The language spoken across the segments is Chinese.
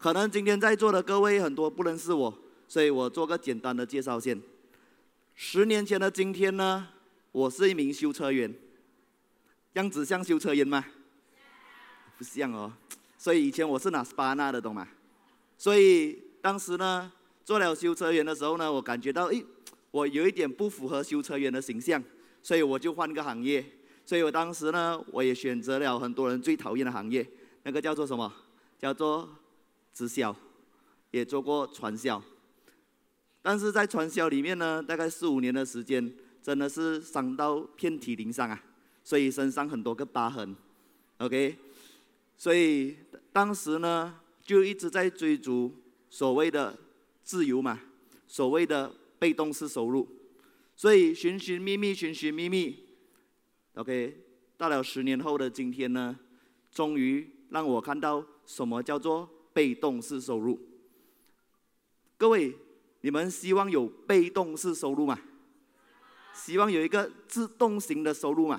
可能今天在座的各位很多不认识我，所以我做个简单的介绍先。十年前的今天呢，我是一名修车员，样子像修车员吗？不像哦。所以以前我是拿斯巴纳的，懂吗？所以当时呢，做了修车员的时候呢，我感觉到，诶，我有一点不符合修车员的形象，所以我就换个行业。所以我当时呢，我也选择了很多人最讨厌的行业，那个叫做什么？叫做直销，也做过传销。但是在传销里面呢，大概四五年的时间，真的是伤到遍体鳞伤啊，所以身上很多个疤痕。OK，所以。当时呢，就一直在追逐所谓的自由嘛，所谓的被动式收入，所以寻寻觅觅，寻寻觅觅，OK，到了十年后的今天呢，终于让我看到什么叫做被动式收入。各位，你们希望有被动式收入吗？希望有一个自动型的收入吗？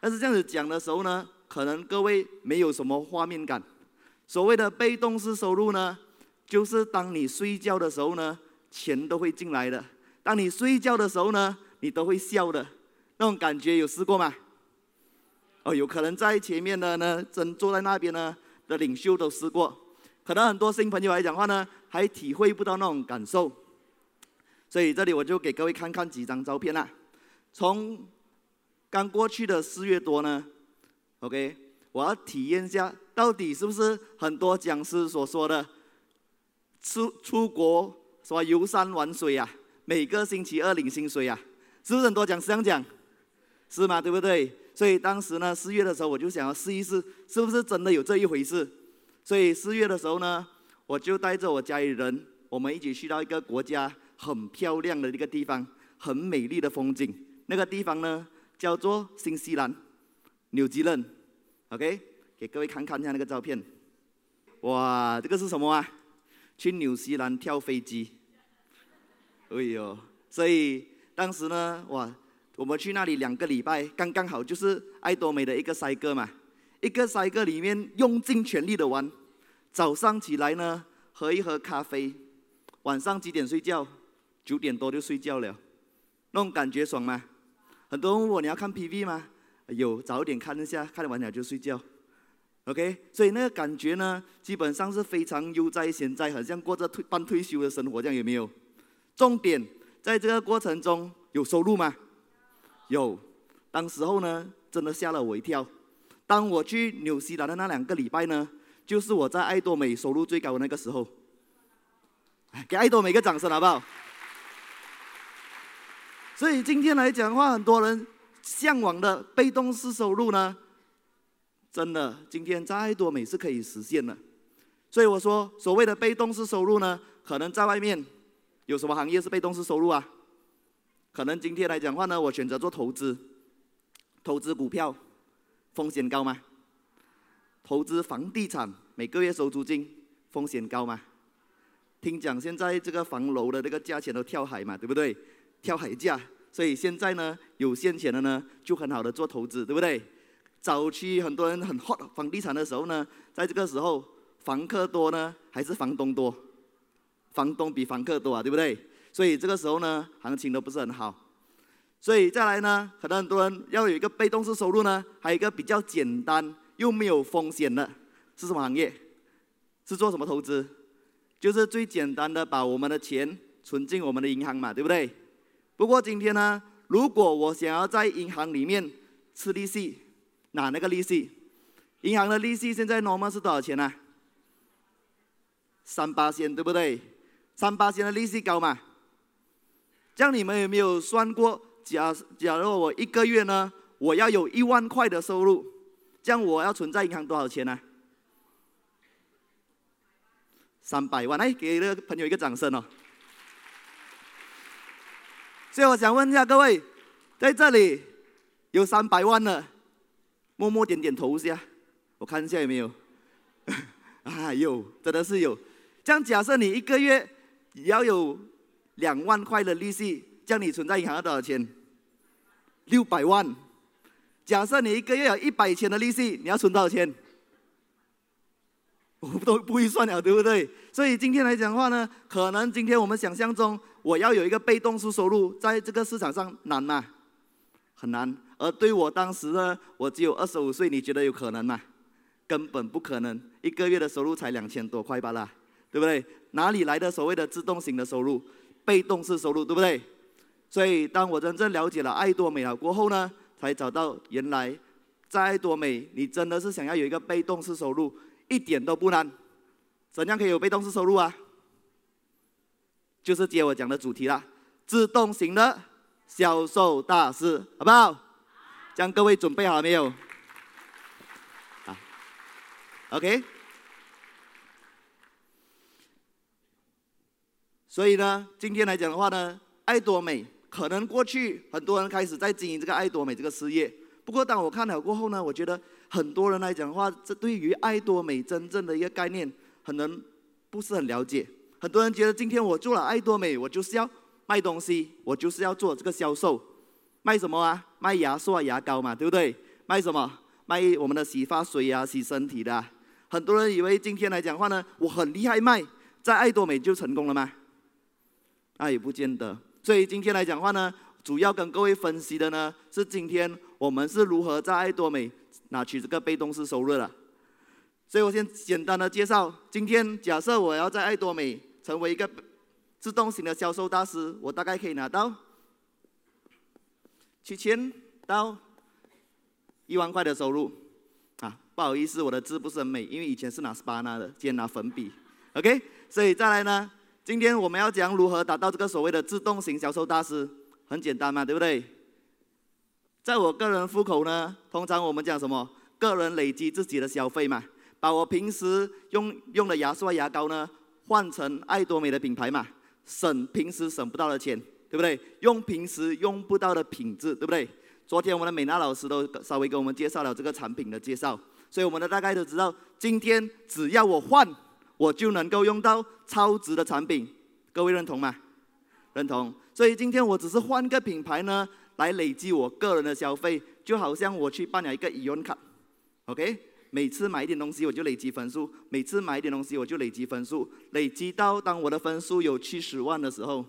但是这样子讲的时候呢，可能各位没有什么画面感。所谓的被动式收入呢，就是当你睡觉的时候呢，钱都会进来的；当你睡觉的时候呢，你都会笑的。那种感觉有试过吗？哦，有可能在前面的呢，正坐在那边呢的领袖都试过。可能很多新朋友来讲话呢，还体会不到那种感受。所以这里我就给各位看看几张照片啦。从刚过去的四月多呢。OK，我要体验一下，到底是不是很多讲师所说的出出国什么游山玩水啊？每个星期二领薪水啊？是不是很多讲师这样讲？是吗？对不对？所以当时呢，四月的时候我就想要试一试，是不是真的有这一回事？所以四月的时候呢，我就带着我家里人，我们一起去到一个国家很漂亮的一个地方，很美丽的风景。那个地方呢，叫做新西兰。纽西兰，OK，给各位看看一下那个照片。哇，这个是什么啊？去纽西兰跳飞机。哎呦，所以当时呢，哇，我们去那里两个礼拜，刚刚好就是爱多美的一个赛鸽嘛。一个赛鸽里面用尽全力的玩。早上起来呢，喝一喝咖啡。晚上几点睡觉？九点多就睡觉了。那种感觉爽吗？很多人问我，你要看 PV 吗？有早点看一下，看完了就睡觉，OK。所以那个感觉呢，基本上是非常悠哉闲哉，好像过着退半退休的生活，这样有没有？重点在这个过程中有收入吗？有。当时候呢，真的吓了我一跳。当我去纽西兰的那两个礼拜呢，就是我在爱多美收入最高的那个时候。给爱多美一个掌声好不好？所以今天来讲的话，很多人。向往的被动式收入呢，真的今天在爱多美是可以实现的。所以我说，所谓的被动式收入呢，可能在外面有什么行业是被动式收入啊？可能今天来讲话呢，我选择做投资，投资股票，风险高吗？投资房地产，每个月收租金，风险高吗？听讲现在这个房楼的这个价钱都跳海嘛，对不对？跳海价。所以现在呢，有现钱的呢，就很好的做投资，对不对？早期很多人很 hot 房地产的时候呢，在这个时候，房客多呢，还是房东多？房东比房客多啊，对不对？所以这个时候呢，行情都不是很好。所以再来呢，可能很多人要有一个被动式收入呢，还有一个比较简单又没有风险的，是什么行业？是做什么投资？就是最简单的，把我们的钱存进我们的银行嘛，对不对？不过今天呢，如果我想要在银行里面吃利息，拿那个利息，银行的利息现在 normal 是多少钱呢？三八仙，对不对？三八仙的利息高嘛？这样你们有没有算过？假假如我一个月呢，我要有一万块的收入，这样我要存在银行多少钱呢？三百万，哎给那个朋友一个掌声哦。所以我想问一下各位，在这里有三百万的，默默点点头一下，我看一下有没有。啊，有，真的是有。这样假设你一个月也要有两万块的利息，叫你存在银行要多少钱？六百万。假设你一个月有一百千的利息，你要存多少钱？我都不会算了，对不对？所以今天来讲的话呢，可能今天我们想象中，我要有一个被动式收入，在这个市场上难吗？很难。而对我当时呢，我只有二十五岁，你觉得有可能吗？根本不可能，一个月的收入才两千多块吧啦，对不对？哪里来的所谓的自动型的收入？被动式收入，对不对？所以当我真正了解了爱多美了过后呢，才找到原来在爱多美，你真的是想要有一个被动式收入，一点都不难。怎样可以有被动式收入啊？就是接我讲的主题啦，自动型的销售大师，好不好？将各位准备好了没有？好，OK。所以呢，今天来讲的话呢，爱多美可能过去很多人开始在经营这个爱多美这个事业。不过当我看了过后呢，我觉得很多人来讲的话，这对于爱多美真正的一个概念，可能不是很了解。很多人觉得今天我做了爱多美，我就是要卖东西，我就是要做这个销售，卖什么啊？卖牙刷、牙膏嘛，对不对？卖什么？卖我们的洗发水啊，洗身体的。很多人以为今天来讲的话呢，我很厉害卖，在爱多美就成功了吗？那也不见得，所以今天来讲话呢，主要跟各位分析的呢，是今天我们是如何在爱多美拿取这个被动式收入的。所以我先简单的介绍，今天假设我要在爱多美成为一个自动型的销售大师，我大概可以拿到七千到一万块的收入。啊，不好意思，我的字不是很美，因为以前是拿 Spana 的，今天拿粉笔。OK，所以再来呢。今天我们要讲如何达到这个所谓的自动型销售大师，很简单嘛，对不对？在我个人户口呢，通常我们讲什么？个人累积自己的消费嘛，把我平时用用的牙刷、牙膏呢，换成爱多美的品牌嘛，省平时省不到的钱，对不对？用平时用不到的品质，对不对？昨天我们的美娜老师都稍微给我们介绍了这个产品的介绍，所以我们的大概都知道，今天只要我换。我就能够用到超值的产品，各位认同吗？认同。所以今天我只是换个品牌呢，来累积我个人的消费，就好像我去办了一个信用卡，OK？每次买一点东西我就累积分数，每次买一点东西我就累积分数，累积到当我的分数有七十万的时候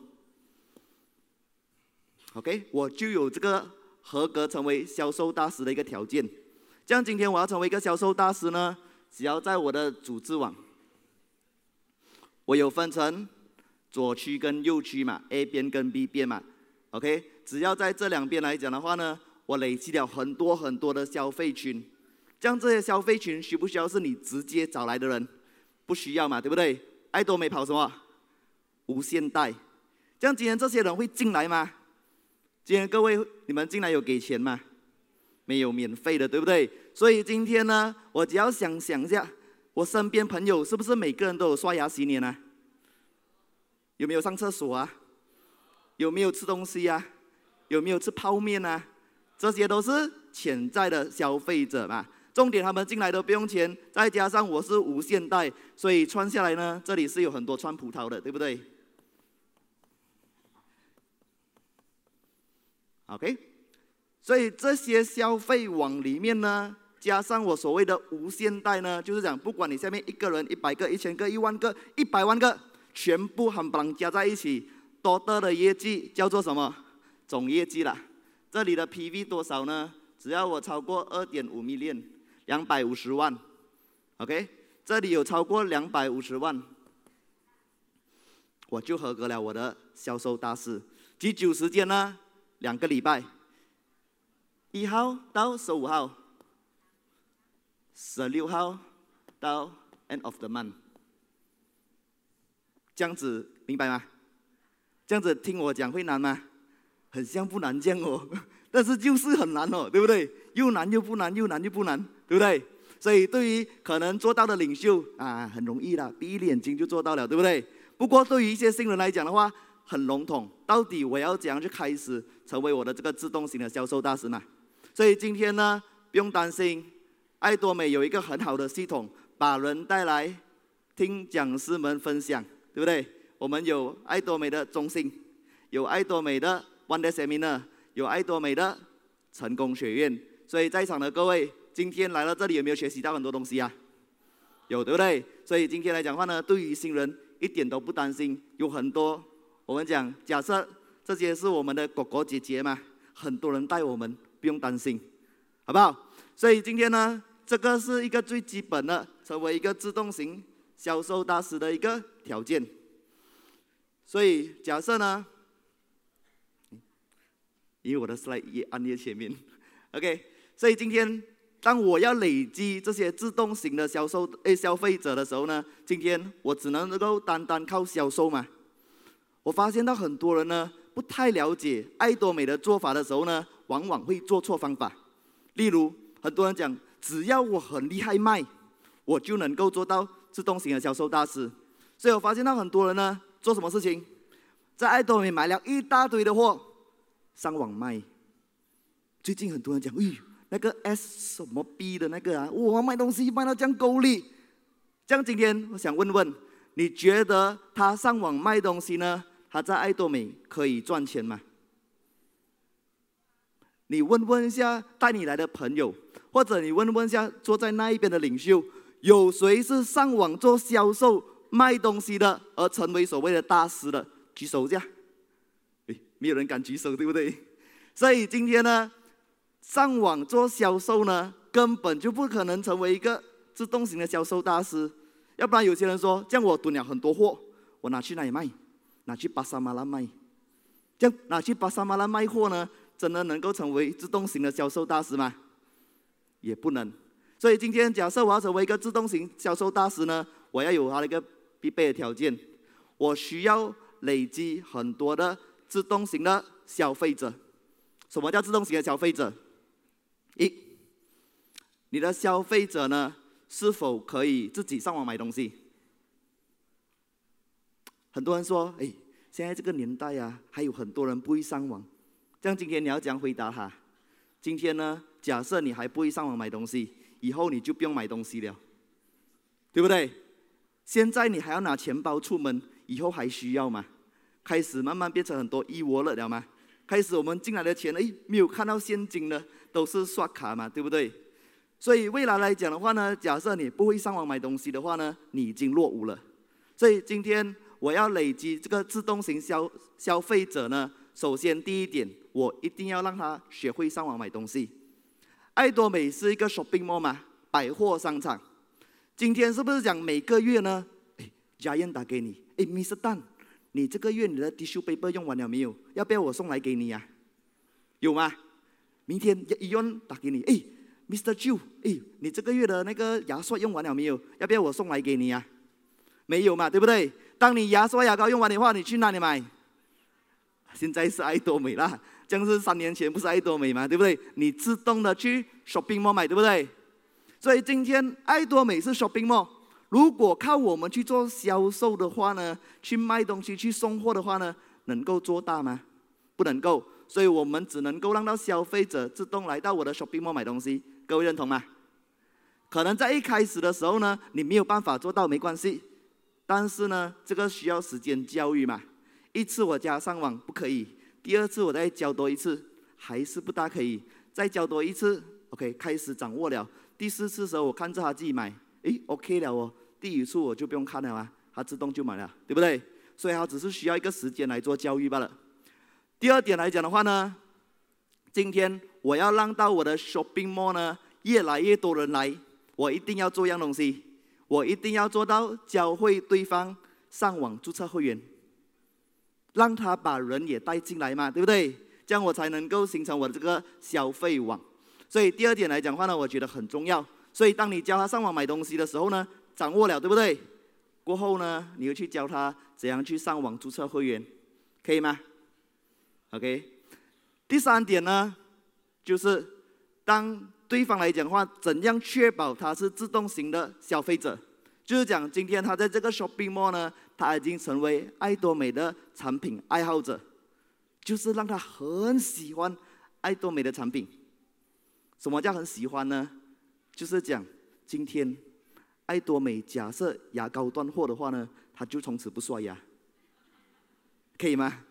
，OK？我就有这个合格成为销售大师的一个条件。这样今天我要成为一个销售大师呢，只要在我的组织网。我有分成左区跟右区嘛，A 边跟 B 边嘛，OK，只要在这两边来讲的话呢，我累积了很多很多的消费群，这样这些消费群需不需要是你直接找来的人？不需要嘛，对不对？爱多美跑什么？无限代，这样今天这些人会进来吗？今天各位你们进来有给钱吗？没有免费的，对不对？所以今天呢，我只要想想一下。我身边朋友是不是每个人都有刷牙洗脸啊？有没有上厕所啊？有没有吃东西啊？有没有吃泡面啊？这些都是潜在的消费者嘛。重点他们进来都不用钱，再加上我是无限代，所以穿下来呢，这里是有很多穿葡萄的，对不对？OK，所以这些消费网里面呢。加上我所谓的无限代呢，就是讲不管你下面一个人、一百个、一千个、一万个、一百万个，全部含把加在一起，多得的业绩叫做什么？总业绩啦。这里的 PV 多少呢？只要我超过二点五 million，两百五十万，OK，这里有超过两百五十万，我就合格了我的销售大师。几久时间呢？两个礼拜，一号到十五号。十六号到 end of the month，这样子明白吗？这样子听我讲会难吗？很像不难这样哦，但是就是很难哦，对不对？又难又不难，又难又不难，对不对？所以对于可能做到的领袖啊，很容易啦，闭一眼睛就做到了，对不对？不过对于一些新人来讲的话，很笼统。到底我要怎样去开始成为我的这个自动型的销售大师呢？所以今天呢，不用担心。爱多美有一个很好的系统，把人带来听讲师们分享，对不对？我们有爱多美的中心，有爱多美的 One Day Seminar，有爱多美的成功学院。所以在场的各位，今天来到这里有没有学习到很多东西啊？有，对不对？所以今天来讲话呢，对于新人一点都不担心。有很多我们讲，假设这些是我们的哥哥姐姐嘛，很多人带我们，不用担心，好不好？所以今天呢，这个是一个最基本的，成为一个自动型销售大师的一个条件。所以假设呢，因为我的 slide 也按在前面，OK。所以今天。当我要累积这些自动型的销售诶消费者的时候呢，今天我只能够单单靠销售嘛。我发现到很多人呢不太了解爱多美的做法的时候呢，往往会做错方法。例如，很多人讲，只要我很厉害卖，我就能够做到自动型的销售大师。所以我发现到很多人呢做什么事情，在爱多美买了一大堆的货，上网卖。最近很多人讲，哎。那个 S 什么 B 的那个啊，我卖东西卖到这样够力，这样今天我想问问，你觉得他上网卖东西呢？他在爱多美可以赚钱吗？你问问一下带你来的朋友，或者你问问一下坐在那一边的领袖，有谁是上网做销售卖东西的，而成为所谓的大师的？举手一下。诶，没有人敢举手，对不对？所以今天呢？上网做销售呢，根本就不可能成为一个自动型的销售大师。要不然有些人说，这样我囤了很多货，我拿去哪里卖？拿去巴沙马拉卖。这样拿去巴沙马拉卖货呢，真的能够成为自动型的销售大师吗？也不能。所以今天假设我要成为一个自动型销售大师呢，我要有它的一个必备的条件，我需要累积很多的自动型的消费者。什么叫自动型的消费者？一，你的消费者呢，是否可以自己上网买东西？很多人说，哎，现在这个年代啊，还有很多人不会上网。这样今天你要怎样回答他？今天呢，假设你还不会上网买东西，以后你就不用买东西了，对不对？现在你还要拿钱包出门，以后还需要吗？开始慢慢变成很多 e-wallet 了吗？开始我们进来的钱，哎，没有看到现金的，都是刷卡嘛，对不对？所以未来来讲的话呢，假设你不会上网买东西的话呢，你已经落伍了。所以今天我要累积这个自动型消消费者呢，首先第一点，我一定要让他学会上网买东西。爱多美是一个 shopping mall 嘛，百货商场。今天是不是讲每个月呢？哎，家燕打给你，哎，Mr. Dan。你这个月你的 tissue paper 用完了没有？要不要我送来给你呀、有吗？明天一样打给你。哎，Mr. Chu，哎，你这个月的那个牙刷用完了没有？要不要我送来给你呀、没有嘛，对不对？当你牙刷牙膏用完的话，你去哪里买？现在是爱多美啦，这样是三年前不是爱多美嘛，对不对？你自动的去 shopping mall 买，对不对？所以今天爱多美是 shopping mall。如果靠我们去做销售的话呢，去卖东西、去送货的话呢，能够做大吗？不能够，所以我们只能够让到消费者自动来到我的 shopping mall 买东西。各位认同吗？可能在一开始的时候呢，你没有办法做到，没关系。但是呢，这个需要时间教育嘛。一次我加上网不可以，第二次我再教多一次，还是不大可以。再教多一次，OK，开始掌握了。第四次的时候，我看着他自己买。诶，OK 了哦，第一次我就不用看了啊，他自动就买了，对不对？所以他只是需要一个时间来做教育罢了。第二点来讲的话呢，今天我要让到我的 shopping mall 呢，越来越多人来，我一定要做一样东西，我一定要做到教会对方上网注册会员，让他把人也带进来嘛，对不对？这样我才能够形成我的这个消费网。所以第二点来讲话呢，我觉得很重要。所以，当你教他上网买东西的时候呢，掌握了，对不对？过后呢，你又去教他怎样去上网注册会员，可以吗？OK。第三点呢，就是当对方来讲话，怎样确保他是自动型的消费者？就是讲今天他在这个 shopping mall 呢，他已经成为爱多美的产品爱好者，就是让他很喜欢爱多美的产品。什么叫很喜欢呢？就是讲，今天爱多美假设牙膏断货的话呢，他就从此不刷牙，可以吗？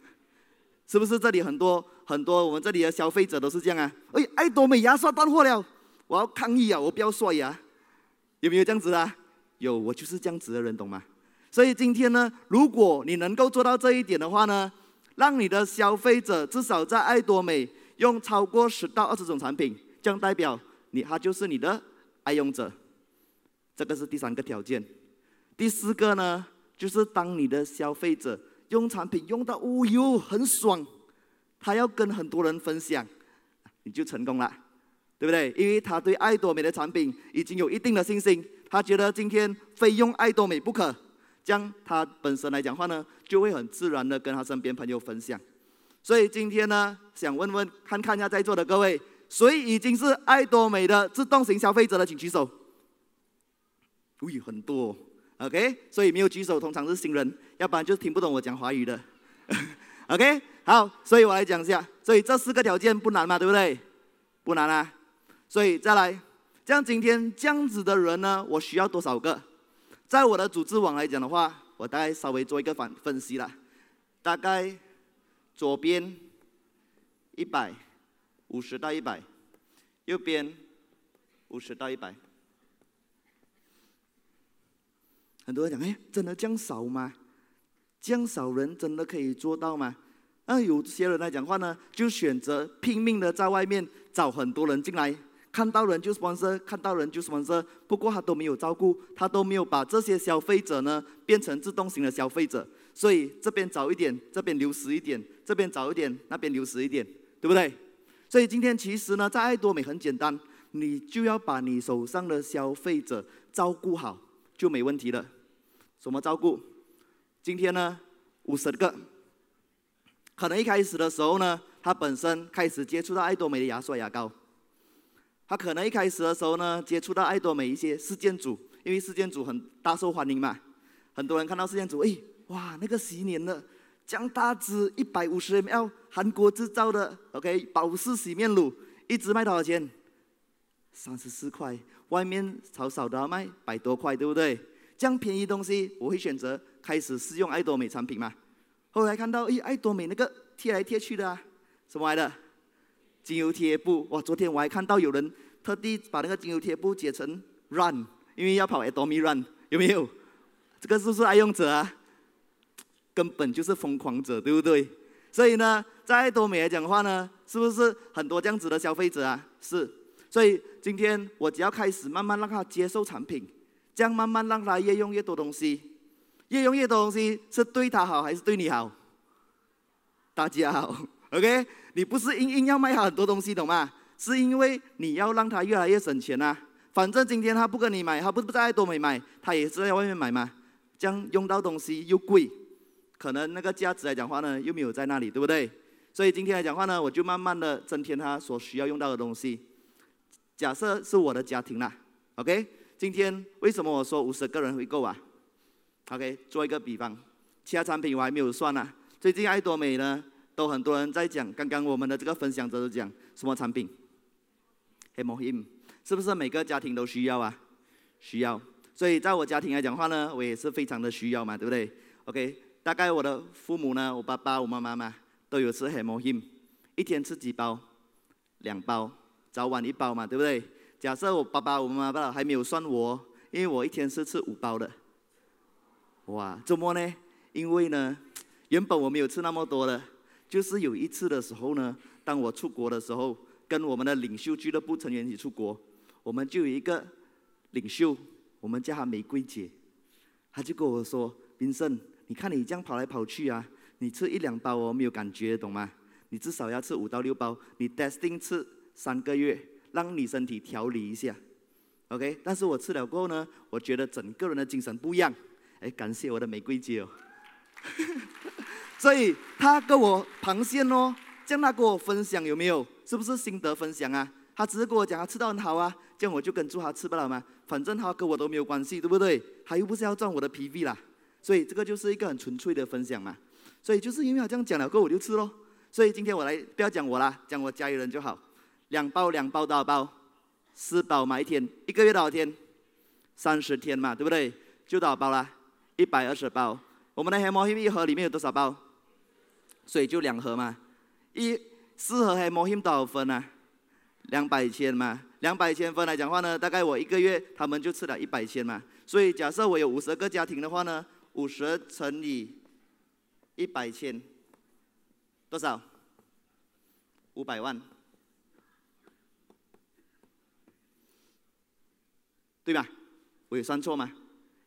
是不是这里很多很多我们这里的消费者都是这样啊？哎，爱多美牙刷断货了，我要抗议啊！我不要刷牙，有没有这样子啊？有，我就是这样子的人，懂吗？所以今天呢，如果你能够做到这一点的话呢，让你的消费者至少在爱多美用超过十到二十种产品，这样代表你他就是你的爱用者。这个是第三个条件。第四个呢，就是当你的消费者用产品用到哦哟很爽，他要跟很多人分享，你就成功了，对不对？因为他对爱多美的产品已经有一定的信心，他觉得今天非用爱多美不可。这样他本身来讲话呢，就会很自然的跟他身边朋友分享。所以今天呢，想问问看看一下在座的各位，谁已经是爱多美的自动型消费者的，请举手。喂，很多哦，OK。所以没有举手，通常是新人，要不然就听不懂我讲华语的。OK，好，所以我来讲一下。所以这四个条件不难嘛，对不对？不难啊。所以再来，这样今天这样子的人呢，我需要多少个？在我的组织网来讲的话，我大概稍微做一个反分析了，大概左边一百五十到一百，右边五十到一百。很多人讲，哎，真的这样少吗？这样少人真的可以做到吗？那有些人来讲话呢，就选择拼命的在外面找很多人进来。看到人就是方式看到人就是方式不过他都没有照顾，他都没有把这些消费者呢变成自动型的消费者，所以这边早一点，这边流失一点，这边早一点，那边流失一点，对不对？所以今天其实呢，在爱多美很简单，你就要把你手上的消费者照顾好，就没问题了。怎么照顾？今天呢，五十个，可能一开始的时候呢，他本身开始接触到爱多美的牙刷牙膏。他可能一开始的时候呢，接触到爱多美一些事件组，因为事件组很大受欢迎嘛，很多人看到事件组，哎，哇，那个洗脸的，这样大支一百五十 ml，韩国制造的，OK，保湿洗面乳，一支卖多少钱？三十四块，外面少少的要卖百多块，对不对？这样便宜东西，我会选择开始试用爱多美产品嘛。后来看到，哎，爱多美那个贴来贴去的啊，什么来的？精油贴布，哇！昨天我还看到有人特地把那个精油贴布剪成 run，因为要跑爱多美 run，有没有？这个是不是爱用者啊？根本就是疯狂者，对不对？所以呢，在爱多美来讲的话呢，是不是很多这样子的消费者啊？是。所以今天我只要开始慢慢让他接受产品，这样慢慢让他越用越多东西，越用越多东西是对他好还是对你好？大家好，OK。你不是硬硬要卖他很多东西，懂吗？是因为你要让他越来越省钱啊。反正今天他不跟你买，他不不在爱多美买，他也是在外面买嘛。这样用到东西又贵，可能那个价值来讲话呢又没有在那里，对不对？所以今天来讲话呢，我就慢慢的增添他所需要用到的东西。假设是我的家庭啦，OK？今天为什么我说五十个人会够啊？OK？做一个比方，其他产品我还没有算啊。最近爱多美呢？都很多人在讲，刚刚我们的这个分享者都讲什么产品？黑魔音，是不是每个家庭都需要啊？需要，所以在我家庭来讲话呢，我也是非常的需要嘛，对不对？OK，大概我的父母呢，我爸爸、我妈妈嘛，都有吃黑魔音，一天吃几包？两包，早晚一包嘛，对不对？假设我爸爸、我妈妈还没有算我，因为我一天是吃五包的。哇，怎么呢？因为呢，原本我没有吃那么多的。就是有一次的时候呢，当我出国的时候，跟我们的领袖俱乐部成员一起出国，我们就有一个领袖，我们叫他玫瑰姐，他就跟我说冰胜你看你这样跑来跑去啊，你吃一两包我没有感觉，懂吗？你至少要吃五到六包，你 testing 吃三个月，让你身体调理一下，OK？但是我吃了过后呢，我觉得整个人的精神不一样，哎，感谢我的玫瑰姐哦。”所以他跟我螃蟹哦，这样他跟我分享有没有？是不是心得分享啊？他只是跟我讲他吃到很好啊，这样我就跟住他吃不了吗？反正他跟我都没有关系，对不对？他又不是要赚我的 PV 啦，所以这个就是一个很纯粹的分享嘛。所以就是因为他这样讲了过后我就吃喽。所以今天我来不要讲我啦，讲我家里人就好。两包两包多少包？四包嘛一天，一个月多少天？三十天嘛，对不对？就多少包啦？一百二十包。我们的黑魔芋一盒里面有多少包？所以就两盒嘛，一四盒黑魔芋多少分啊？两百千嘛，两百千分来讲话呢，大概我一个月他们就吃了一百千嘛。所以假设我有五十个家庭的话呢，五十乘以一百千，多少？五百万，对吧？我有算错吗？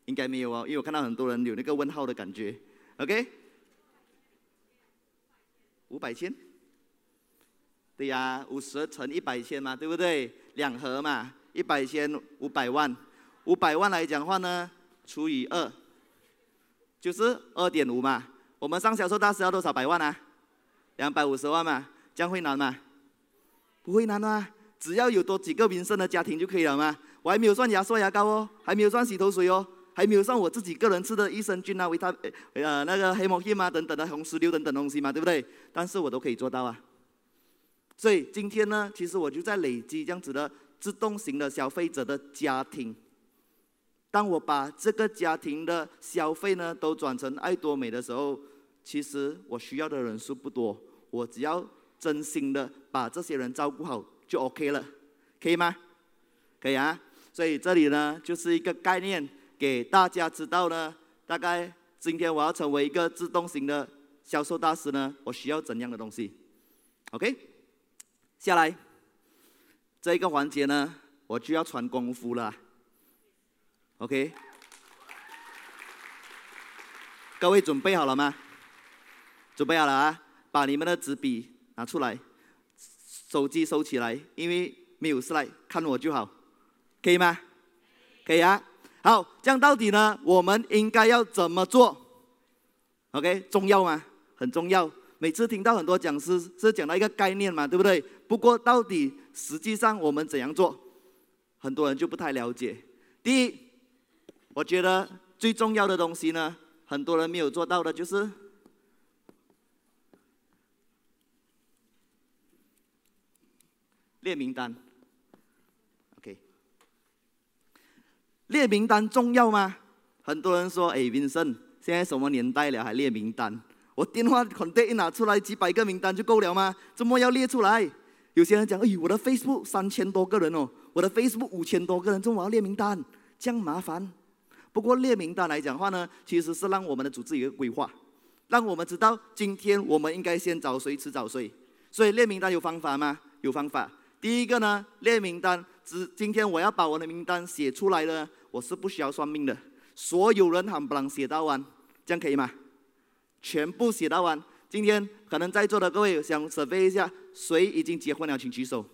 应该没有哦，因为我看到很多人有那个问号的感觉。OK，五百千。对呀，五十乘一百千嘛，对不对？两盒嘛，一百千五百万，五百万来讲话呢，除以二，就是二点五嘛。我们上销售大师要多少百万啊？两百五十万嘛，这样会难吗？不会难啊，只要有多几个民生的家庭就可以了嘛。我还没有算牙刷牙膏哦，还没有算洗头水哦，还没有算我自己个人吃的益生菌啊、维他呃那个黑毛黑嘛等等的红石榴等等东西嘛，对不对？但是我都可以做到啊。所以今天呢，其实我就在累积这样子的自动型的消费者的家庭。当我把这个家庭的消费呢都转成爱多美的时候，其实我需要的人数不多，我只要真心的把这些人照顾好就 OK 了，可以吗？可以啊。所以这里呢就是一个概念，给大家知道呢，大概今天我要成为一个自动型的销售大师呢，我需要怎样的东西？OK。下来，这一个环节呢，我就要传功夫了。OK，各位准备好了吗？准备好了啊！把你们的纸笔拿出来，手机收起来，因为没有事来看我就好，可以吗？可以啊。好，这样到底呢，我们应该要怎么做？OK，重要吗？很重要。每次听到很多讲师是讲到一个概念嘛，对不对？不过到底实际上我们怎样做，很多人就不太了解。第一，我觉得最重要的东西呢，很多人没有做到的就是列名单。OK，列名单重要吗？很多人说：“哎，Vincent，现在什么年代了，还列名单？”我电话肯定一拿出来，几百个名单就够了吗？怎么要列出来？有些人讲，哎，我的 Facebook 三千多个人哦，我的 Facebook 五千多个人，怎么我要列名单？这样麻烦。不过列名单来讲的话呢，其实是让我们的组织有个规划，让我们知道今天我们应该先找谁，迟找谁。所以列名单有方法吗？有方法。第一个呢，列名单，只今天我要把我的名单写出来了，我是不需要算命的，所有人喊不能写到完，这样可以吗？全部写到完。今天可能在座的各位想准备一下，谁已经结婚了，请举手。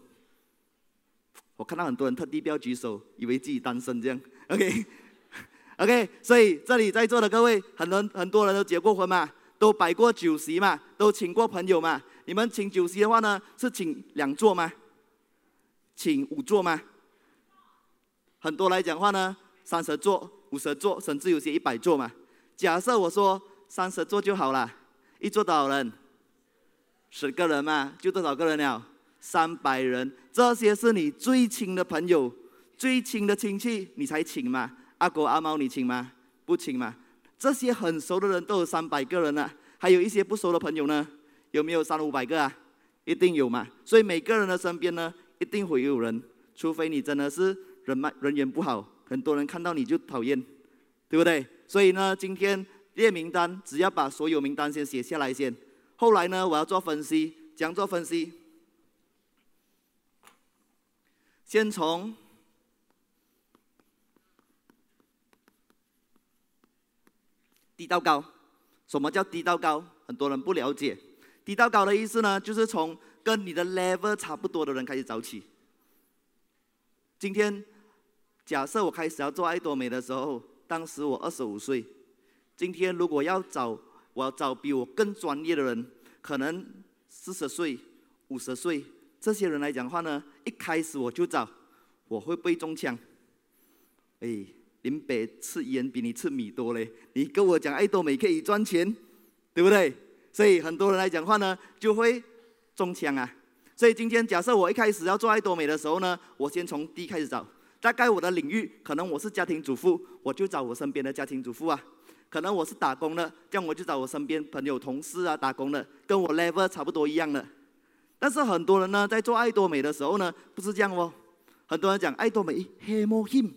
我看到很多人特地不要举手，以为自己单身这样。OK，OK，所以这里在座的各位，很多很多人都结过婚嘛，都摆过酒席嘛，都请过朋友嘛。你们请酒席的话呢，是请两桌吗？请五桌吗？很多来讲话呢，三十座、五十座，甚至有些一百座嘛。假设我说。三十座就好了，一桌多少人？十个人嘛，就多少个人了？三百人。这些是你最亲的朋友、最亲的亲戚，你才请嘛？阿狗阿猫你请吗？不请嘛？这些很熟的人都有三百个人了，还有一些不熟的朋友呢，有没有三五百个啊？一定有嘛。所以每个人的身边呢，一定会有人，除非你真的是人脉人缘不好，很多人看到你就讨厌，对不对？所以呢，今天。列名单，只要把所有名单先写下来先。后来呢，我要做分析，怎样做分析？先从低到高。什么叫低到高？很多人不了解。低到高的意思呢，就是从跟你的 level 差不多的人开始找起。今天，假设我开始要做爱多美的时候，当时我二十五岁。今天如果要找，我要找比我更专业的人，可能四十岁、五十岁这些人来讲的话呢，一开始我就找，我会不会中枪？哎，林北吃盐比你吃米多嘞，你跟我讲爱多美可以赚钱，对不对？所以很多人来讲的话呢，就会中枪啊。所以今天假设我一开始要做爱多美的时候呢，我先从低开始找，大概我的领域可能我是家庭主妇，我就找我身边的家庭主妇啊。可能我是打工的，这样我就找我身边朋友、同事啊，打工的，跟我 level 差不多一样的。但是很多人呢，在做爱多美的时候呢，不是这样哦。很多人讲爱多美黑魔 him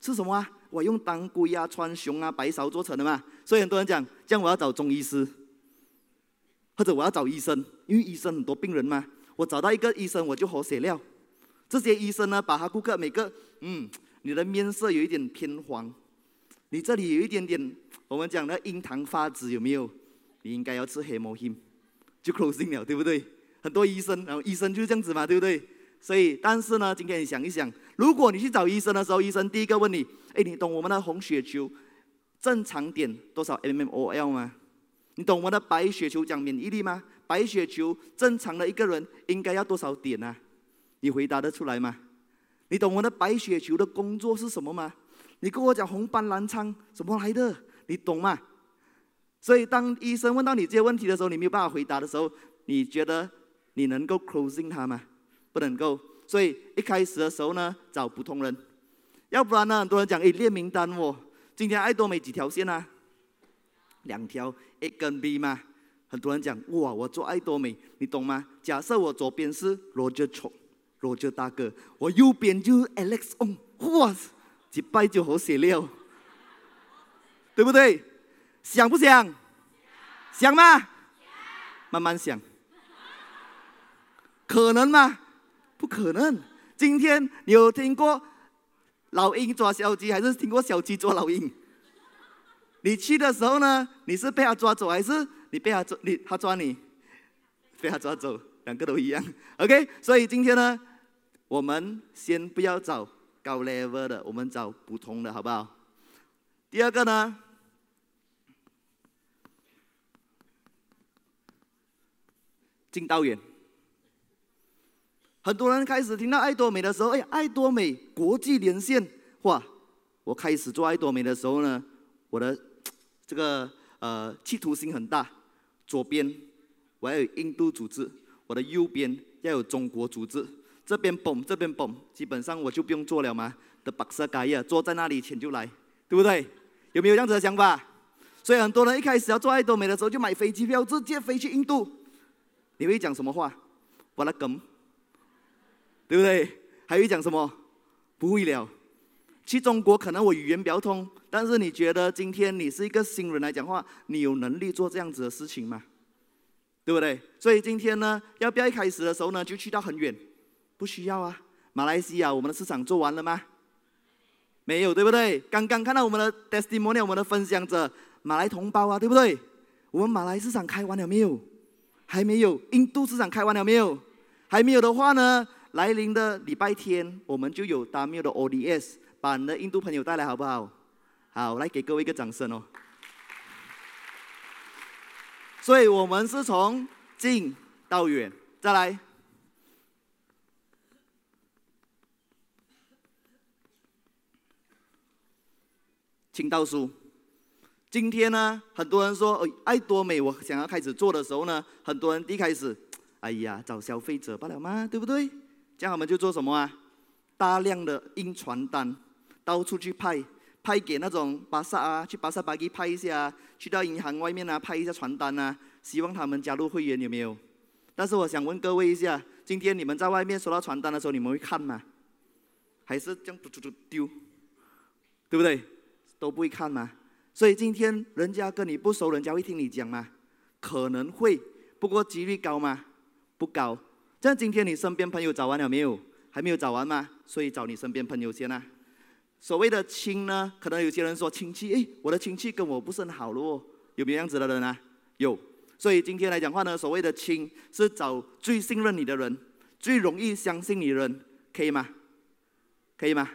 是什么啊？我用当归啊、川芎啊、白芍做成的嘛。所以很多人讲，这样我要找中医师，或者我要找医生，因为医生很多病人嘛。我找到一个医生，我就活血了。这些医生呢，把他顾客每个，嗯，你的面色有一点偏黄，你这里有一点点，我们讲的印堂发紫，有没有？你应该要吃黑魔 him 就 closing 了，对不对？很多医生，然后医生就是这样子嘛，对不对？所以，但是呢，今天你想一想，如果你去找医生的时候，医生第一个问你，哎，你懂我们的红血球正常点多少 mmol 吗？你懂我们的白血球讲免疫力吗？白血球正常的一个人应该要多少点啊？你回答得出来吗？你懂我的白雪球的工作是什么吗？你跟我讲红斑狼疮怎么来的？你懂吗？所以，当医生问到你这些问题的时候，你没有办法回答的时候，你觉得？你能够 closing 他吗？不能够。所以一开始的时候呢，找普通人，要不然呢，很多人讲，诶，列名单哦。今天爱多美几条线啊？两条，A 跟 B 嘛。很多人讲，哇，我做爱多美，你懂吗？假设我左边是 Roger Roger 大哥，我右边就是 Alex Ong，哇，一拜就好写了，对不对？想不想？想吗？慢慢想。可能吗？不可能。今天你有听过老鹰抓小鸡，还是听过小鸡抓老鹰？你去的时候呢？你是被他抓走，还是你被他抓？你他抓你，被他抓走，两个都一样。OK，所以今天呢，我们先不要找高 level 的，我们找普通的，好不好？第二个呢，进道远。很多人开始听到爱多美的时候，哎，爱多美国际连线，哇！我开始做爱多美的时候呢，我的 这个呃企图心很大。左边我要有印度组织，我的右边要有中国组织，这边蹦这边蹦，基本上我就不用做了嘛。的白色盖亚坐在那里，钱就来，对不对？有没有这样子的想法？所以很多人一开始要做爱多美的时候，就买飞机票直接飞去印度。你会讲什么话？我来梗。对不对？还会讲什么？不会了。去中国可能我语言比较通，但是你觉得今天你是一个新人来讲话，你有能力做这样子的事情吗？对不对？所以今天呢，要不要一开始的时候呢，就去到很远？不需要啊。马来西亚我们的市场做完了吗？没有，对不对？刚刚看到我们的 testimony，我们的分享者马来同胞啊，对不对？我们马来市场开完了没有？还没有。印度市场开完了没有？还没有的话呢？来临的礼拜天，我们就有 Damio 的 ODS，把你的印度朋友带来，好不好？好，来给各位一个掌声哦。所以我们是从近到远，再来，请倒数。今天呢，很多人说，哎，爱多美，我想要开始做的时候呢，很多人一开始，哎呀，找消费者罢了嘛，对不对？这样我们就做什么啊？大量的印传单，到处去派，派给那种巴萨啊，去巴萨巴基派一下，去到银行外面啊，派一下传单啊，希望他们加入会员，有没有？但是我想问各位一下，今天你们在外面收到传单的时候，你们会看吗？还是这样嘟嘟嘟丢？对不对？都不会看吗？所以今天人家跟你不熟，人家会听你讲吗？可能会，不过几率高吗？不高。像今天你身边朋友找完了没有？还没有找完吗？所以找你身边朋友先啊。所谓的亲呢，可能有些人说亲戚，诶，我的亲戚跟我不是很好咯，有没有这样子的人啊？有。所以今天来讲话呢，所谓的亲是找最信任你的人，最容易相信你的人，可以吗？可以吗？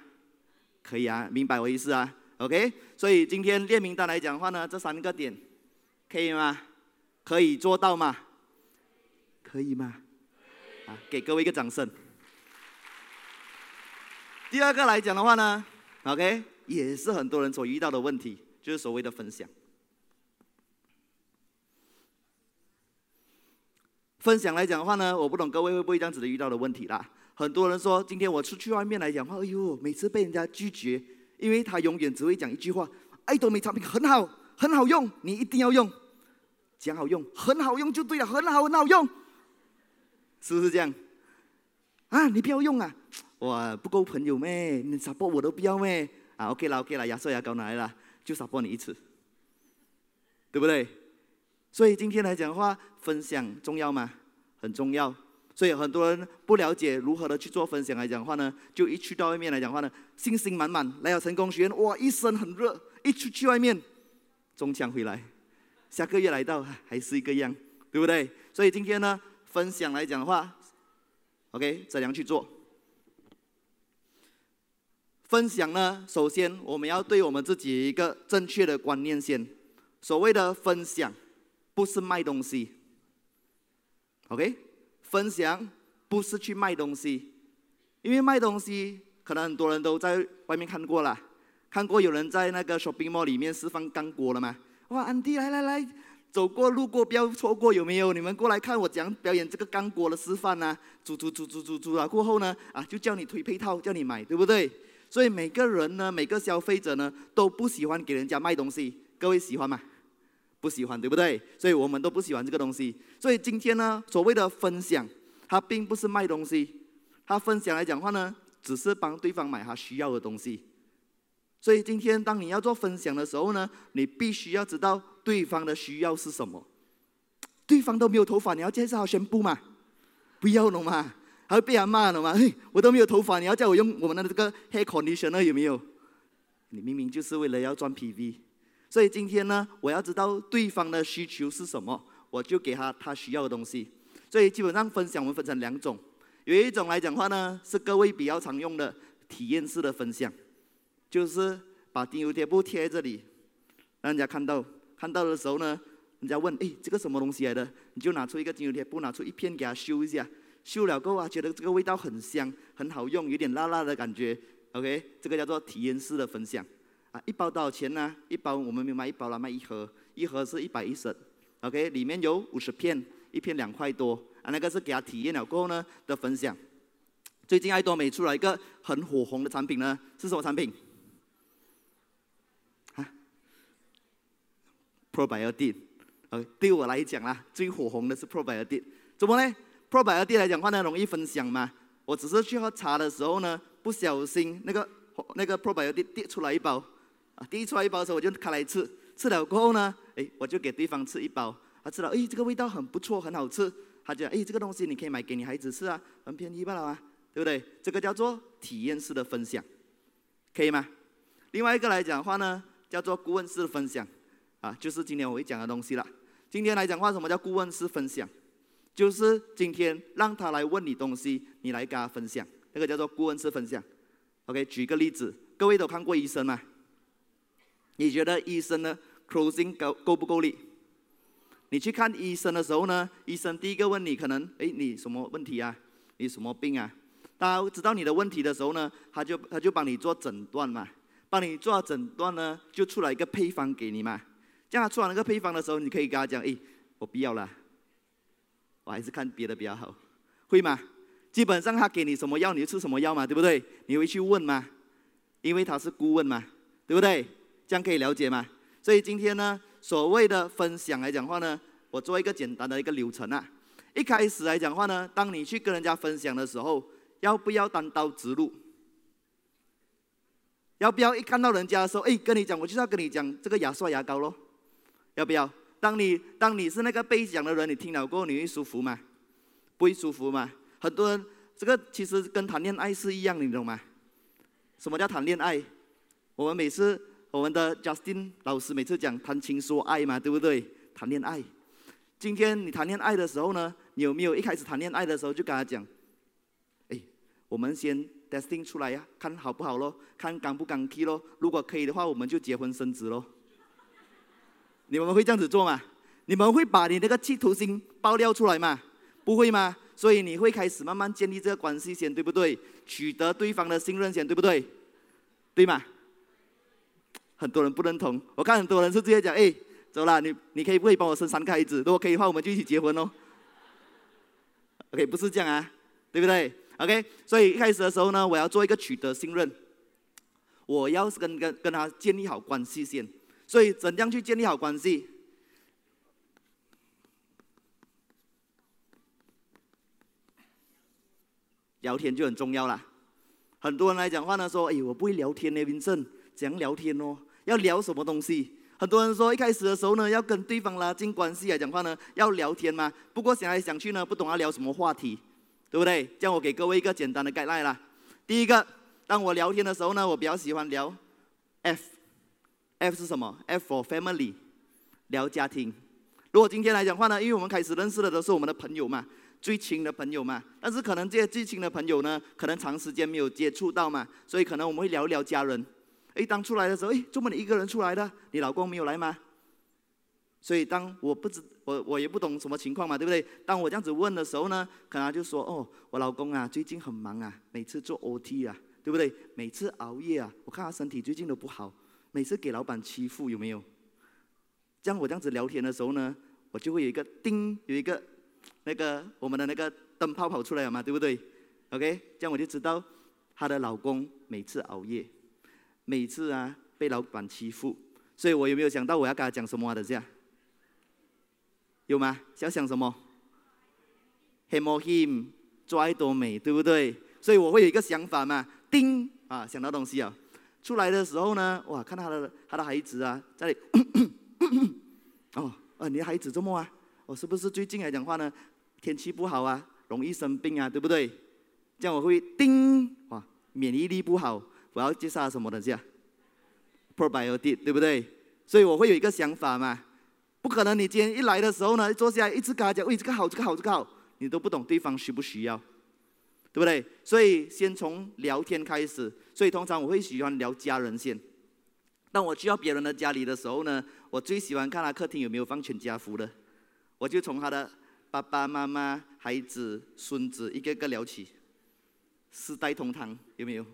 可以啊，明白我意思啊？OK。所以今天列名单来讲的话呢，这三个点可以吗？可以做到吗？可以吗？啊，给各位一个掌声。第二个来讲的话呢，OK，也是很多人所遇到的问题，就是所谓的分享。分享来讲的话呢，我不懂各位会不会这样子的遇到的问题啦。很多人说，今天我出去外面来讲话，哎呦，每次被人家拒绝，因为他永远只会讲一句话：爱多美产品很好，很好用，你一定要用，讲好用，很好用就对了，很好很好用。是不是这样？啊，你不要用啊，哇，不够朋友咩？你 support 我都不要咩？啊，OK 啦，OK 啦，牙刷牙膏拿来了，就 support 你一次，对不对？所以今天来讲的话，分享重要吗？很重要。所以很多人不了解如何的去做分享来讲的话呢，就一去到外面来讲的话呢，信心满满，来到成功学院，哇，一身很热，一出去外面中枪回来，下个月来到还是一个样，对不对？所以今天呢，分享来讲的话，OK，怎样去做？分享呢，首先我们要对我们自己一个正确的观念先，所谓的分享不是卖东西，OK。分享不是去卖东西，因为卖东西可能很多人都在外面看过了，看过有人在那个 shopping mall 里面示范干锅了吗？哇，安迪来来来，走过路过不要错过，有没有？你们过来看我讲表演这个干锅的示范呐、啊，煮煮煮煮煮煮了过后呢，啊，就叫你推配套，叫你买，对不对？所以每个人呢，每个消费者呢，都不喜欢给人家卖东西，各位喜欢吗？不喜欢，对不对？所以我们都不喜欢这个东西。所以今天呢，所谓的分享，它并不是卖东西，它分享来讲话呢，只是帮对方买他需要的东西。所以今天当你要做分享的时候呢，你必须要知道对方的需要是什么。对方都没有头发，你要介绍好宣布嘛？不要了嘛，还会被人骂了嘛？嘿，我都没有头发，你要叫我用我们的这个 hair conditioner 有没有？你明明就是为了要赚 PV。所以今天呢，我要知道对方的需求是什么，我就给他他需要的东西。所以基本上分享我们分成两种，有一种来讲话呢，是各位比较常用的体验式的分享，就是把精油贴布贴在这里，让人家看到，看到的时候呢，人家问，哎，这个什么东西来的？你就拿出一个精油贴布，拿出一片给他修一下，修了过后啊，觉得这个味道很香，很好用，有点辣辣的感觉，OK，这个叫做体验式的分享。啊，一包多少钱呢？一包我们没有卖一包了，卖一盒，一盒是一百一十，OK，里面有五十片，一片两块多，啊，那个是给他体验了过后呢的分享。最近爱多美出了一个很火红的产品呢，是什么产品？啊，Probiotic，呃，对我来讲啦，最火红的是 Probiotic，怎么呢？Probiotic 来讲话呢，容易分享嘛。我只是去喝茶的时候呢，不小心那个那个 Probiotic 跌出来一包。第一出来一包的时候，我就开来吃，吃了过后呢，哎，我就给对方吃一包，他吃了，哎，这个味道很不错，很好吃，他就讲，哎，这个东西你可以买给你孩子吃啊，很便宜罢了啊，对不对？这个叫做体验式的分享，可以吗？另外一个来讲的话呢，叫做顾问式的分享，啊，就是今天我会讲的东西了。今天来讲的话，什么叫顾问式分享？就是今天让他来问你东西，你来跟他分享，那个叫做顾问式分享。OK，举个例子，各位都看过医生吗？你觉得医生呢，closing 够够不够力？你去看医生的时候呢，医生第一个问你可能，哎，你什么问题啊？你什么病啊？当他知道你的问题的时候呢，他就他就帮你做诊断嘛，帮你做诊断呢，就出来一个配方给你嘛。这样他出来那个配方的时候，你可以跟他讲，哎，我不要了，我还是看别的比较好，会吗？基本上他给你什么药，你就吃什么药嘛，对不对？你会去问吗？因为他是顾问嘛，对不对？这样可以了解吗？所以今天呢，所谓的分享来讲话呢，我做一个简单的一个流程啊。一开始来讲话呢，当你去跟人家分享的时候，要不要单刀直入？要不要一看到人家的时候，哎，跟你讲，我就是要跟你讲这个牙刷牙膏咯？要不要？当你当你是那个被讲的人，你听了过后，你会舒服吗？不会舒服吗？很多人，这个其实跟谈恋爱是一样的，你懂吗？什么叫谈恋爱？我们每次。我们的 Justin 老师每次讲谈情说爱嘛，对不对？谈恋爱。今天你谈恋爱的时候呢，你有没有一开始谈恋爱的时候就跟他讲，哎，我们先 testing 出来呀，看好不好咯，看刚不刚 key 咯，如果可以的话，我们就结婚生子咯。你们会这样子做吗？你们会把你那个企图心爆料出来吗？不会吗？所以你会开始慢慢建立这个关系先，对不对？取得对方的信任先，对不对？对吗？很多人不认同，我看很多人是直接讲，哎，走了，你你可以不可以帮我生三个孩子？如果可以的话，我们就一起结婚哦。OK，不是这样啊，对不对？OK，所以一开始的时候呢，我要做一个取得信任，我要是跟跟跟他建立好关系先。所以怎样去建立好关系？聊天就很重要啦。很多人来讲话呢，说：“哎，我不会聊天呢林胜怎样聊天哦？要聊什么东西？”很多人说，一开始的时候呢，要跟对方拉近关系来讲话呢，要聊天嘛。不过想来想去呢，不懂要聊什么话题，对不对？这样我给各位一个简单的概念啦。第一个，当我聊天的时候呢，我比较喜欢聊 F，F 是什么？F for family，聊家庭。如果今天来讲话呢，因为我们开始认识的都是我们的朋友嘛，最亲的朋友嘛。但是可能这些最亲的朋友呢，可能长时间没有接触到嘛，所以可能我们会聊一聊家人。哎，当出来的时候，哎，怎么你一个人出来的？你老公没有来吗？所以当我不知我我也不懂什么情况嘛，对不对？当我这样子问的时候呢，可能就说：“哦，我老公啊，最近很忙啊，每次做 OT 啊，对不对？每次熬夜啊，我看他身体最近都不好，每次给老板欺负，有没有？”这样我这样子聊天的时候呢，我就会有一个叮，有一个那个我们的那个灯泡跑出来了嘛，对不对？OK，这样我就知道她的老公每次熬夜。每次啊被老板欺负，所以我有没有想到我要跟他讲什么话的这样？有吗？想想什么？黑魔 him 拽多美，对不对？所以我会有一个想法嘛，叮啊想到东西啊，出来的时候呢，哇，看到他的他的孩子啊，在那里，哦，啊，你的孩子怎么啊？我、哦、是不是最近来讲话呢？天气不好啊，容易生病啊，对不对？这样我会叮，哇，免疫力不好。我要介绍什么东西啊？Probiotic，对不对？所以我会有一个想法嘛，不可能你今天一来的时候呢，坐下来一直跟他讲，喂，这个好，这个好，这个好，你都不懂对方需不需要，对不对？所以先从聊天开始。所以通常我会喜欢聊家人先。当我去到别人的家里的时候呢，我最喜欢看他客厅有没有放全家福的，我就从他的爸爸妈妈、孩子、孙子一个个聊起，四代同堂有没有？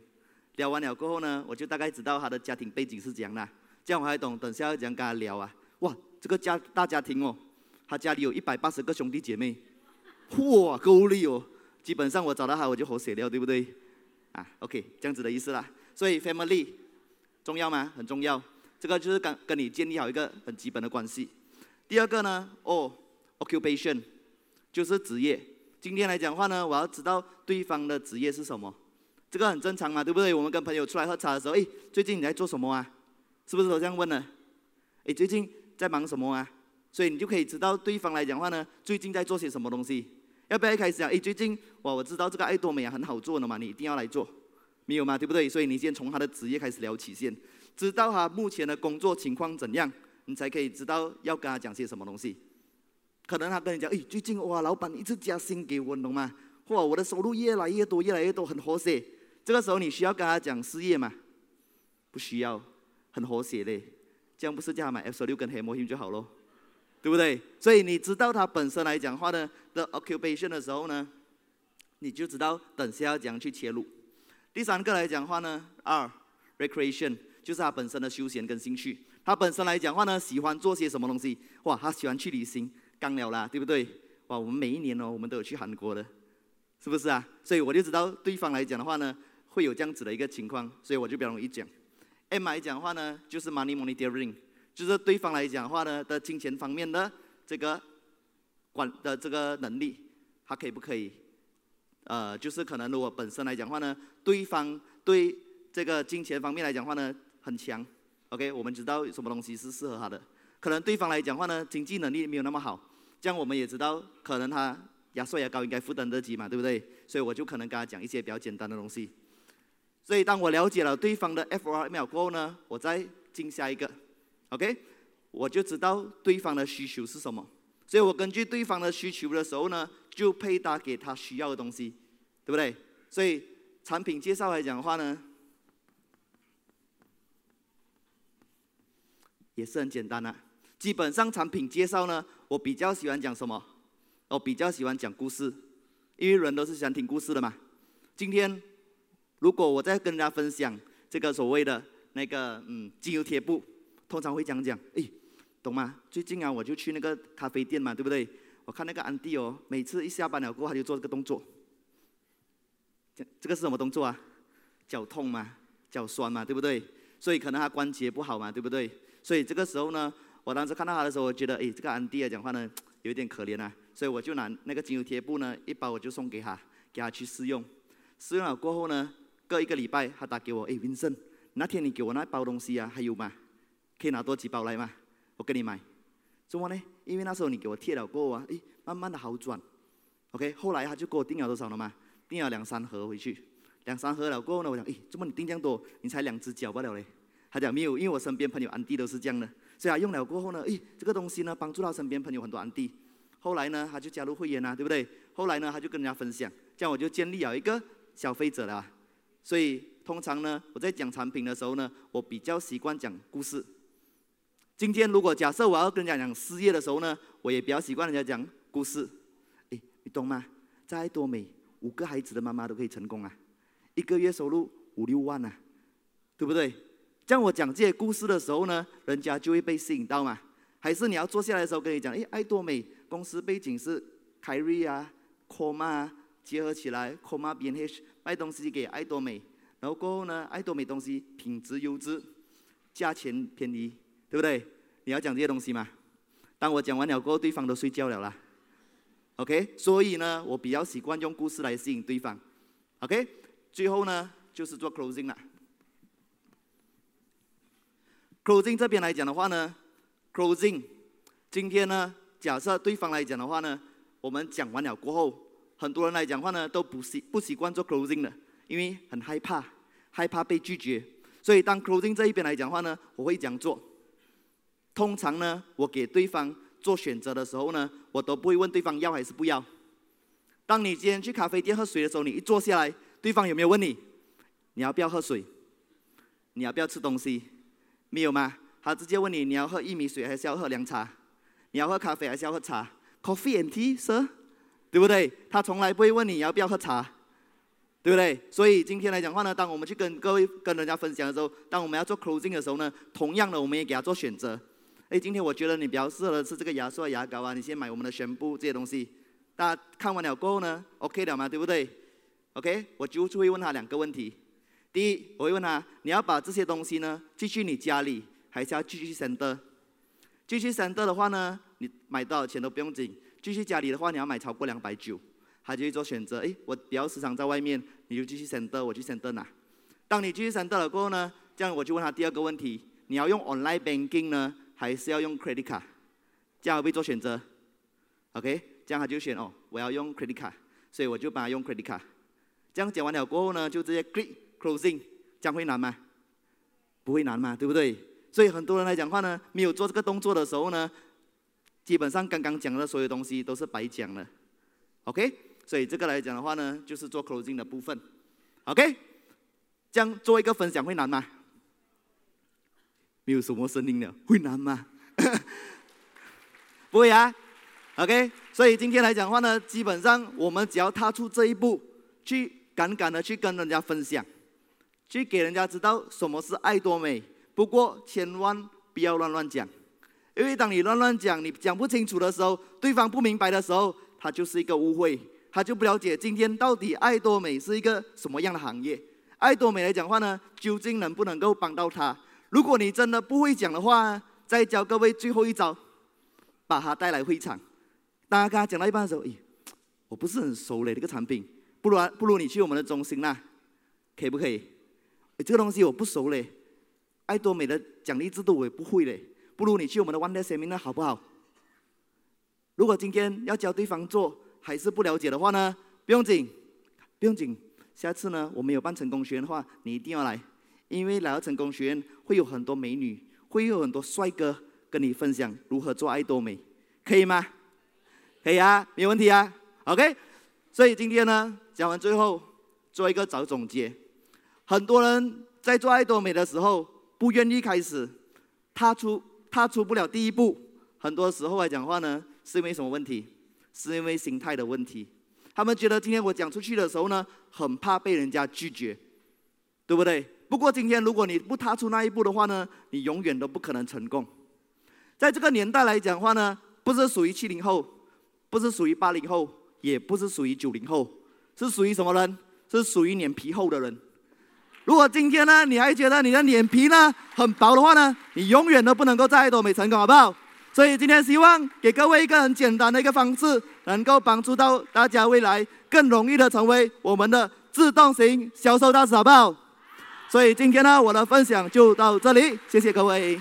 聊完了过后呢，我就大概知道他的家庭背景是怎样的，这样我还懂等下要怎样跟他聊啊。哇，这个家大家庭哦，他家里有一百八十个兄弟姐妹，哇，够力哦。基本上我找到他我就活血了，对不对？啊，OK，这样子的意思啦。所以 family 重要吗？很重要。这个就是跟跟你建立好一个很基本的关系。第二个呢，哦，occupation 就是职业。今天来讲话呢，我要知道对方的职业是什么。这个很正常嘛，对不对？我们跟朋友出来喝茶的时候，哎，最近你在做什么啊？是不是都这样问呢？哎，最近在忙什么啊？所以你就可以知道对方来讲话呢，最近在做些什么东西。要不要一开始讲？哎，最近哇，我知道这个爱多美啊很好做的嘛，你一定要来做，没有嘛，对不对？所以你先从他的职业开始聊起先，知道他目前的工作情况怎样，你才可以知道要跟他讲些什么东西。可能他跟你讲，哎，最近哇，老板一直加薪给我，懂吗？哇，我的收入越来越多，越来越多，很和谐。这个时候你需要跟他讲事业吗？不需要，很和谐的，这样不是叫他买 F 十六跟黑魔 him 就好咯，对不对？所以你知道他本身来讲话呢的 occupation 的时候呢，你就知道等下要怎样去切入。第三个来讲话呢，R recreation 就是他本身的休闲跟兴趣。他本身来讲话呢，喜欢做些什么东西？哇，他喜欢去旅行，刚了啦，对不对？哇，我们每一年哦，我们都有去韩国的，是不是啊？所以我就知道对方来讲的话呢。会有这样子的一个情况，所以我就比较容易讲。M 来讲的话呢，就是 money monitoring，就是对方来讲的话呢的金钱方面的这个管的这个能力，他可以不可以？呃，就是可能如果本身来讲的话呢，对方对这个金钱方面来讲的话呢很强，OK，我们知道什么东西是适合他的。可能对方来讲的话呢，经济能力没有那么好，这样我们也知道，可能他压岁牙膏应该负担得起嘛，对不对？所以我就可能跟他讲一些比较简单的东西。所以，当我了解了对方的 F R M L 过后呢，我再进下一个，OK，我就知道对方的需求是什么。所以我根据对方的需求的时候呢，就配搭给他需要的东西，对不对？所以产品介绍来讲的话呢，也是很简单的。基本上产品介绍呢，我比较喜欢讲什么？我比较喜欢讲故事，因为人都是喜欢听故事的嘛。今天。如果我在跟人家分享这个所谓的那个嗯精油贴布，通常会讲讲，诶，懂吗？最近啊，我就去那个咖啡店嘛，对不对？我看那个安迪哦，每次一下班了过后，他就做这个动作。这这个是什么动作啊？脚痛嘛，脚酸嘛，对不对？所以可能他关节不好嘛，对不对？所以这个时候呢，我当时看到他的时候，我觉得，诶，这个安迪啊讲话呢，有点可怜啊。所以我就拿那个精油贴布呢，一包我就送给他，给他去试用。试用了过后呢，隔一个礼拜他打给我，哎，Vincent，那天你给我那包东西啊，还有吗？可以拿多几包来吗？我给你买。怎么呢？因为那时候你给我贴了过后啊，哎，慢慢的好转。OK，后来他就给我订了多少了嘛？订了两三盒回去，两三盒了过后呢，我讲，哎，怎么你订这样多？你才两只脚罢了嘞？他讲没有，因为我身边朋友安迪都是这样的，所以他用了过后呢，哎，这个东西呢帮助到身边朋友很多安迪。后来呢，他就加入会员啊，对不对？后来呢，他就跟人家分享，这样我就建立了一个消费者了。所以通常呢，我在讲产品的时候呢，我比较习惯讲故事。今天如果假设我要跟人家讲事业的时候呢，我也比较习惯人家讲故事。哎，你懂吗？在爱多美，五个孩子的妈妈都可以成功啊，一个月收入五六万啊，对不对？这样我讲这些故事的时候呢，人家就会被吸引到嘛。还是你要坐下来的时候跟你讲，哎，爱多美公司背景是凯瑞啊、科曼啊结合起来，科玛 B&H 卖东西给爱多美，然后过后呢，爱多美东西品质优质，价钱便宜，对不对？你要讲这些东西嘛？当我讲完了过后，对方都睡觉了啦。OK，所以呢，我比较习惯用故事来吸引对方。OK，最后呢，就是做 closing 了。closing 这边来讲的话呢，closing，今天呢，假设对方来讲的话呢，我们讲完了过后，很多人来讲话呢，都不习不习惯做 closing 的，因为很害怕，害怕被拒绝。所以当 closing 这一边来讲话呢，我会这样做。通常呢，我给对方做选择的时候呢，我都不会问对方要还是不要。当你今天去咖啡店喝水的时候，你一坐下来，对方有没有问你，你要不要喝水？你要不要吃东西？没有吗？他直接问你，你要喝薏米水还是要喝凉茶？你要喝咖啡还是要喝茶？Coffee and tea, sir？对不对？他从来不会问你要不要喝茶，对不对？所以今天来讲话呢，当我们去跟各位跟人家分享的时候，当我们要做 closing 的时候呢，同样的我们也给他做选择。哎，今天我觉得你比较适合的是这个牙刷、牙膏啊，你先买我们的宣布这些东西。大家看完了过后呢，OK 了吗？对不对？OK，我就会问他两个问题。第一，我会问他：你要把这些东西呢寄去你家里，还是要寄去 center？寄去 center 的话呢，你买多少钱都不用紧；继续家里的话，你要买超过两百九，他就会做选择。哎，我比较时常在外面，你就继续 center，我去 center 拿。当你继续选择了过后呢，这样我就问他第二个问题：你要用 online banking 呢，还是要用 credit card？这样会不会做选择？OK，这样他就选哦，我要用 credit card，所以我就帮他用 credit card。这样讲完了过后呢，就直接 click。Closing 将会难吗？不会难嘛，对不对？所以很多人来讲话呢，没有做这个动作的时候呢，基本上刚刚讲的所有东西都是白讲了。OK，所以这个来讲的话呢，就是做 Closing 的部分。OK，这样做一个分享会难吗？没有什么声音了，会难吗？不会啊。OK，所以今天来讲的话呢，基本上我们只要踏出这一步，去敢敢的去跟人家分享。去给人家知道什么是爱多美，不过千万不要乱乱讲，因为当你乱乱讲，你讲不清楚的时候，对方不明白的时候，他就是一个误会，他就不了解今天到底爱多美是一个什么样的行业。爱多美来讲话呢，究竟能不能够帮到他？如果你真的不会讲的话，再教各位最后一招，把他带来会场，大家跟他讲到一半的时候，咦，我不是很熟嘞，这个产品，不如不如你去我们的中心啦，可不可以？这个东西我不熟嘞，爱多美的奖励制度我也不会嘞，不如你去我们的 One Day Seminar 好不好？如果今天要教对方做还是不了解的话呢，不用紧，不用紧，下次呢我们有办成功学院的话，你一定要来，因为来到成功学院会有很多美女，会有很多帅哥跟你分享如何做爱多美，可以吗？可以啊，没问题啊，OK。所以今天呢讲完最后做一个早总结。很多人在做爱多美的时候不愿意开始，踏出踏出不了第一步。很多时候来讲话呢，是因为什么问题？是因为心态的问题。他们觉得今天我讲出去的时候呢，很怕被人家拒绝，对不对？不过今天如果你不踏出那一步的话呢，你永远都不可能成功。在这个年代来讲话呢，不是属于七零后，不是属于八零后，也不是属于九零后，是属于什么人？是属于脸皮厚的人。如果今天呢，你还觉得你的脸皮呢很薄的话呢，你永远都不能够在爱多美成功，好不好？所以今天希望给各位一个很简单的一个方式，能够帮助到大家未来更容易的成为我们的。自动型销售大师，好不好？所以今天呢，我的分享就到这里，谢谢各位。